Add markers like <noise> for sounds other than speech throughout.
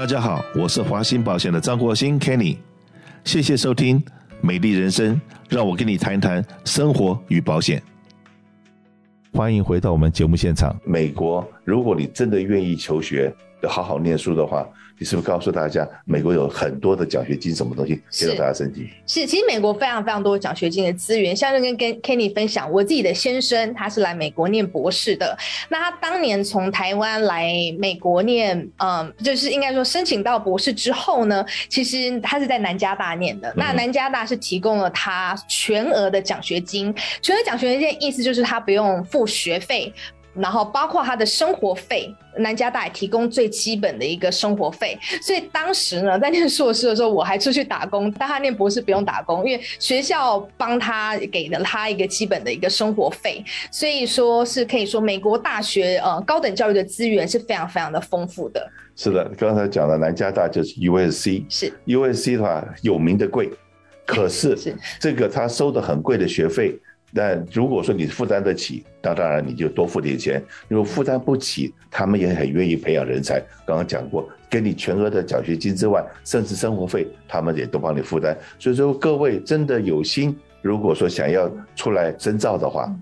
大家好，我是华鑫保险的张国兴 Kenny，谢谢收听美丽人生，让我跟你谈谈生活与保险。欢迎回到我们节目现场。美国，如果你真的愿意求学，好好念书的话。你是不是告诉大家，美国有很多的奖学金，什么东西给到大家升级？是，其实美国非常非常多奖学金的资源。像是跟跟 Kenny 分享，我自己的先生他是来美国念博士的。那他当年从台湾来美国念，嗯，就是应该说申请到博士之后呢，其实他是在南加大念的。嗯、那南加大是提供了他全额的奖学金，全额奖学金的意思就是他不用付学费。然后包括他的生活费，南加大也提供最基本的一个生活费。所以当时呢，在念硕士的时候，我还出去打工。但他念博士不用打工，因为学校帮他给了他一个基本的一个生活费。所以说是可以说，美国大学呃高等教育的资源是非常非常的丰富的。是的，刚才讲的南加大就是 USC，是 USC 的话有名的贵，可是这个他收的很贵的学费。但如果说你负担得起，那当然你就多付点钱。如果负担不起，他们也很愿意培养人才。刚刚讲过，给你全额的奖学金之外，甚至生活费，他们也都帮你负担。所以说，各位真的有心，如果说想要出来深造的话，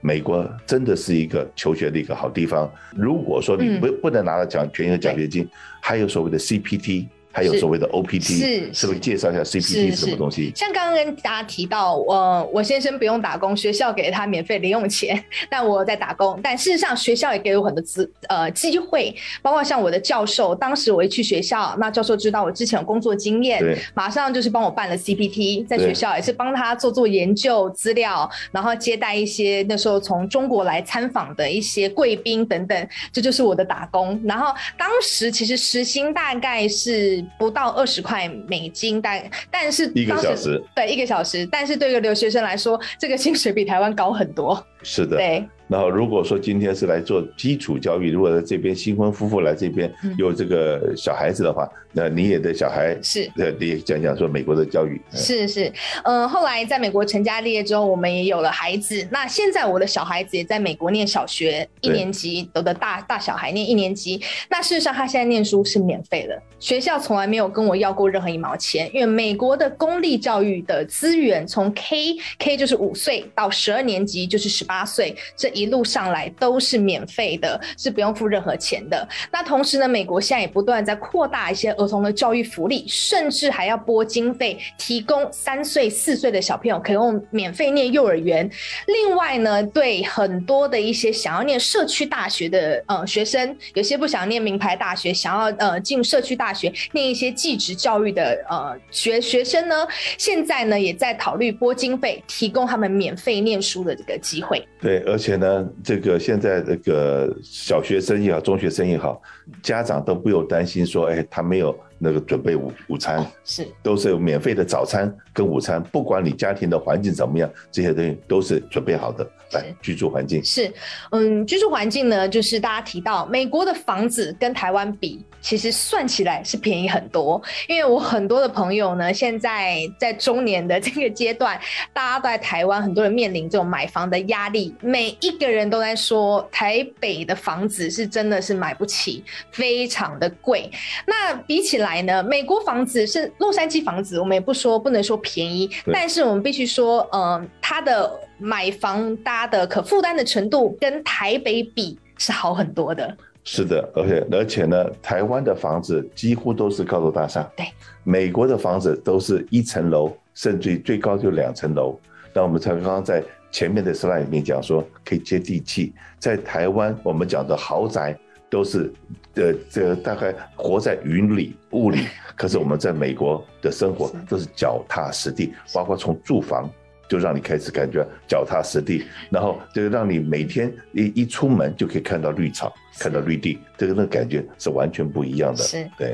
美国真的是一个求学的一个好地方。如果说你不不能拿到奖全额奖学金，还有所谓的 CPT。还有所谓的 OPT，是是不是介绍一下 CPT 是什么东西？像刚刚跟大家提到，我我先生不用打工，学校给他免费零用钱，<laughs> 但我在打工。但事实上，学校也给我很多资呃机会，包括像我的教授，当时我一去学校，那教授知道我之前有工作经验，马上就是帮我办了 CPT，在学校也是帮他做做研究资料，然后接待一些那时候从中国来参访的一些贵宾等等，这就是我的打工。然后当时其实时薪大概是。不到二十块美金，但但是一个小时，对，一个小时，但是对于留学生来说，这个薪水比台湾高很多。是的，对。然后如果说今天是来做基础教育，如果在这边新婚夫妇来这边有这个小孩子的话，嗯、那你也的小孩是，呃，你也讲讲说美国的教育是是，嗯、呃，后来在美国成家立业之后，我们也有了孩子。那现在我的小孩子也在美国念小学一年级，我的大大小孩念一年级。那事实上他现在念书是免费的，学校从来没有跟我要过任何一毛钱，因为美国的公立教育的资源从 K K 就是五岁到十二年级就是十八岁这。一一路上来都是免费的，是不用付任何钱的。那同时呢，美国现在也不断在扩大一些儿童的教育福利，甚至还要拨经费，提供三岁、四岁的小朋友可以用免费念幼儿园。另外呢，对很多的一些想要念社区大学的呃学生，有些不想念名牌大学，想要呃进社区大学念一些技职教育的呃学学生呢，现在呢也在考虑拨经费，提供他们免费念书的这个机会。对，而且呢。那这个现在这个小学生也好，中学生也好，家长都不用担心说，哎，他没有那个准备午午餐，是都是有免费的早餐跟午餐，不管你家庭的环境怎么样，这些东西都是准备好的。来，居住环境是，嗯，居住环境呢，就是大家提到美国的房子跟台湾比，其实算起来是便宜很多。因为我很多的朋友呢，现在在中年的这个阶段，大家都在台湾，很多人面临这种买房的压力，每一个人都在说台北的房子是真的是买不起，非常的贵。那比起来呢，美国房子是洛杉矶房子，我们也不说不能说便宜，但是我们必须说，嗯，它的。买房搭的可负担的程度跟台北比是好很多的。是的，而且而且呢，台湾的房子几乎都是高楼大厦。对，美国的房子都是一层楼，甚至于最高就两层楼。那我们才刚刚在前面的 slide 里面讲说可以接地气，在台湾我们讲的豪宅都是呃这个大概活在云里雾里，<laughs> 可是我们在美国的生活都是脚踏实地，包括从住房。就让你开始感觉脚踏实地，然后就让你每天一一出门就可以看到绿草，看到绿地，这个那感觉是完全不一样的。是，对。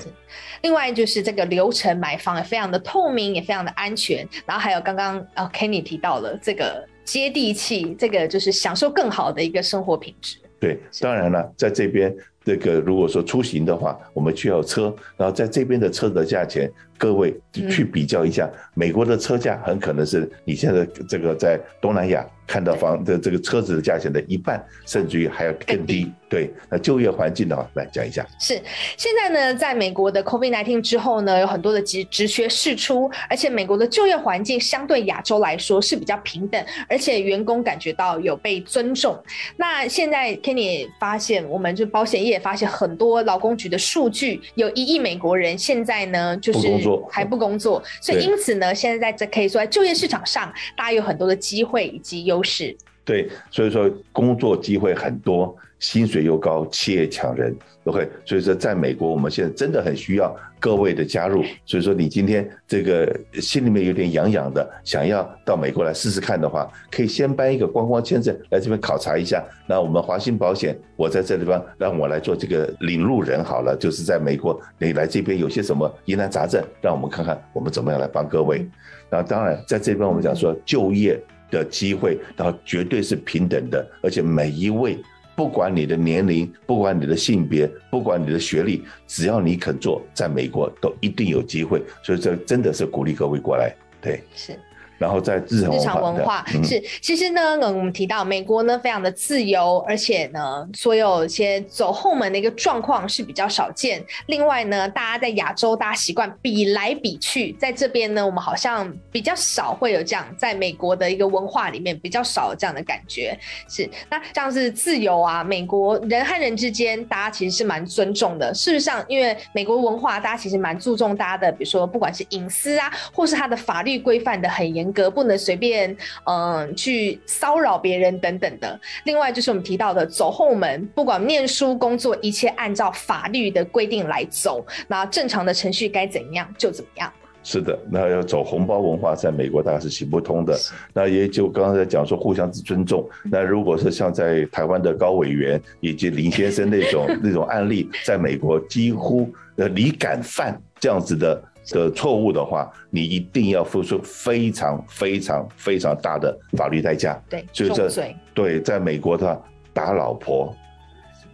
另外就是这个流程买房也非常的透明，也非常的安全。然后还有刚刚啊 Kenny 提到了这个接地气，这个就是享受更好的一个生活品质。对，当然了，在这边。这个如果说出行的话，我们需要车，然后在这边的车的价钱，各位去比较一下，美国的车价很可能是你现在这个在东南亚看到房的这个车子的价钱的一半，甚至于还要更低。对，那就业环境的话，来讲一下。是，现在呢，在美国的 COVID-19 之后呢，有很多的职职缺释出，而且美国的就业环境相对亚洲来说是比较平等，而且员工感觉到有被尊重。那现在 Kenny 发现，我们就保险业也发现很多劳工局的数据，有一亿美国人现在呢就是还不工作，所以因此呢，现在在这可以说在就业市场上，大家有很多的机会以及优势。对，所以说工作机会很多。薪水又高，企业抢人，OK，所以说在美国，我们现在真的很需要各位的加入。所以说，你今天这个心里面有点痒痒的，想要到美国来试试看的话，可以先办一个观光签证来这边考察一下。那我们华兴保险，我在这地方让我来做这个领路人好了，就是在美国你来这边有些什么疑难杂症，让我们看看我们怎么样来帮各位。那当然在这边我们讲说就业的机会，然后绝对是平等的，而且每一位。不管你的年龄，不管你的性别，不管你的学历，只要你肯做，在美国都一定有机会。所以这真的是鼓励各位过来，对，是。然后在日常日常文化是，其实呢，我们提到美国呢非常的自由，而且呢，所有一些走后门的一个状况是比较少见。另外呢，大家在亚洲，大家习惯比来比去，在这边呢，我们好像比较少会有这样，在美国的一个文化里面比较少有这样的感觉。是，那像是自由啊，美国人和人之间，大家其实是蛮尊重的。事实上，因为美国文化，大家其实蛮注重大家的，比如说不管是隐私啊，或是他的法律规范的很严。格不能随便嗯去骚扰别人等等的。另外就是我们提到的走后门，不管念书、工作，一切按照法律的规定来走。那正常的程序该怎样就怎么样。是的，那要走红包文化，在美国大概是行不通的。那也就刚刚在讲说互相之尊重。那如果是像在台湾的高委员以及林先生那种 <laughs> 那种案例，在美国几乎呃你敢犯这样子的。的错误的话，你一定要付出非常非常非常大的法律代价。对，所以这对，在美国的话，打老婆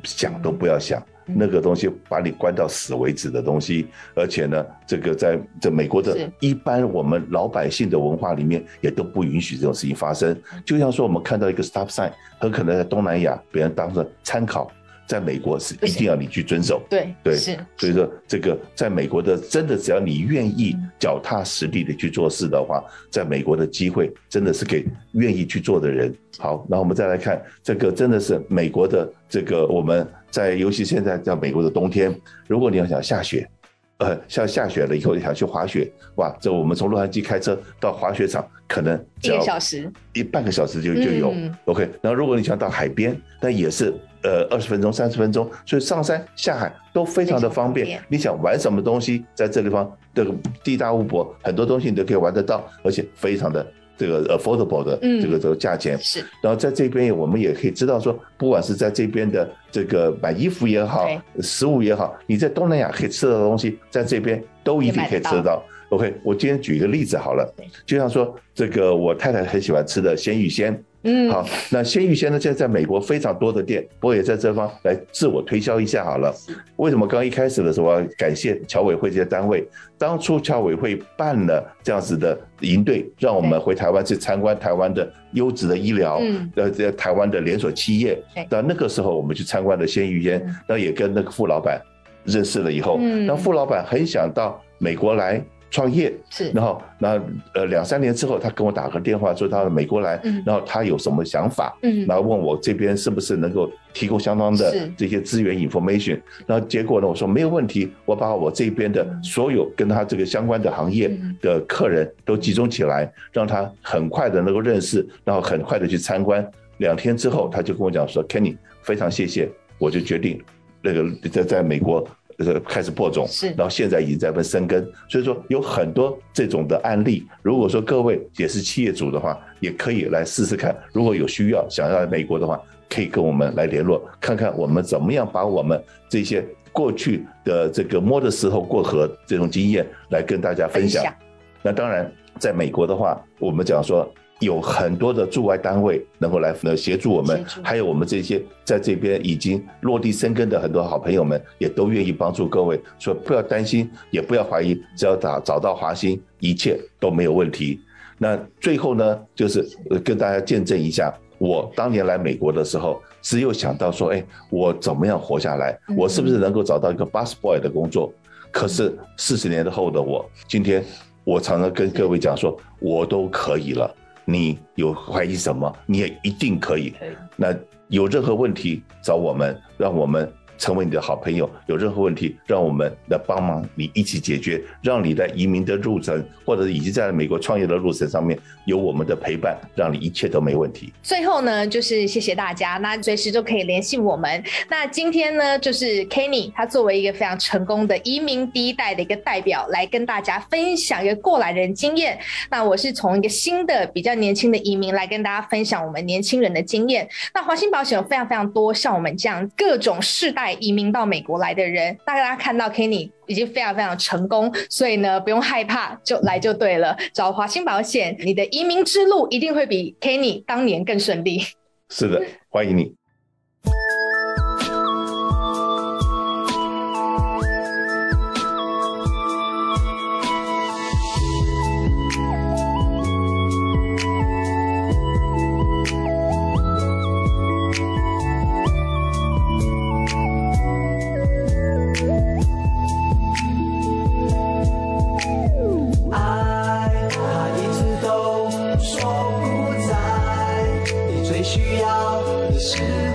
想都不要想，嗯，那个东西把你关到死为止的东西。而且呢，这个在这美国的一般我们老百姓的文化里面，也都不允许这种事情发生。就像说，我们看到一个 stop sign，很可能在东南亚别人当成参考。在美国是一定要你去遵守，对对，是，所以说这个在美国的真的只要你愿意脚踏实地的去做事的话，在美国的机会真的是给愿意去做的人。好，那我们再来看这个，真的是美国的这个我们在尤其现在在美国的冬天，如果你要想下雪，呃，像下雪了以后你想去滑雪，哇，这我们从洛杉矶开车到滑雪场可能一个小时，一半个小时就就有。OK，然后如果你想到海边，那也是。呃，二十分钟、三十分钟，所以上山下海都非常的方便。你想玩什么东西，在这地方这个地大物博，很多东西你都可以玩得到，而且非常的这个 affordable 的这个这个价钱。是。然后在这边，我们也可以知道说，不管是在这边的这个买衣服也好，食物也好，你在东南亚可以吃到的东西，在这边都一定可以吃得到。OK，我今天举一个例子好了，就像说这个我太太很喜欢吃的鲜芋仙。嗯，好，那鲜芋仙呢？现在在美国非常多的店，我也在这方来自我推销一下好了。为什么刚一开始的时候，我要感谢侨委会这些单位？当初侨委会办了这样子的营队，让我们回台湾去参观台湾的优质的医疗，呃，在台湾的连锁企业。那那个时候我们去参观的鲜芋仙，那也跟那个副老板认识了以后，那副老板很想到美国来。创业。是，然后那呃两三年之后，他跟我打个电话说他到美国来，嗯，然后他有什么想法，嗯，然后问我这边是不是能够提供相当的这些资源 information，然后结果呢，我说没有问题，我把我这边的所有跟他这个相关的行业的客人都集中起来，让他很快的能够认识，然后很快的去参观。两天之后，他就跟我讲说，Kenny，非常谢谢，我就决定那个在在美国。呃，开始播种，是，然后现在已经在分生根，所以说有很多这种的案例。如果说各位也是企业主的话，也可以来试试看。如果有需要想要来美国的话，可以跟我们来联络，看看我们怎么样把我们这些过去的这个摸着石头过河这种经验来跟大家分享。那当然，在美国的话，我们讲说。有很多的驻外单位能够来呃协助我们，还有我们这些在这边已经落地生根的很多好朋友们，也都愿意帮助各位，所以不要担心，也不要怀疑，只要找找到华兴，一切都没有问题。那最后呢，就是跟大家见证一下，我当年来美国的时候，只有想到说，哎，我怎么样活下来？我是不是能够找到一个 bus boy 的工作？可是四十年后的我，今天我常常跟各位讲说，我都可以了。你有怀疑什么？你也一定可以。那有任何问题找我们，让我们。成为你的好朋友，有任何问题，让我们来帮忙你一起解决，让你在移民的路程，或者已经在美国创业的路程上面有我们的陪伴，让你一切都没问题。最后呢，就是谢谢大家，那随时都可以联系我们。那今天呢，就是 Kenny 他作为一个非常成功的移民第一代的一个代表，来跟大家分享一个过来人经验。那我是从一个新的比较年轻的移民来跟大家分享我们年轻人的经验。那华兴保险有非常非常多像我们这样各种世代代。移民到美国来的人，大家看到 Kenny 已经非常非常成功，所以呢，不用害怕，就来就对了。找华兴保险，你的移民之路一定会比 Kenny 当年更顺利。是的，欢迎你。Christmas.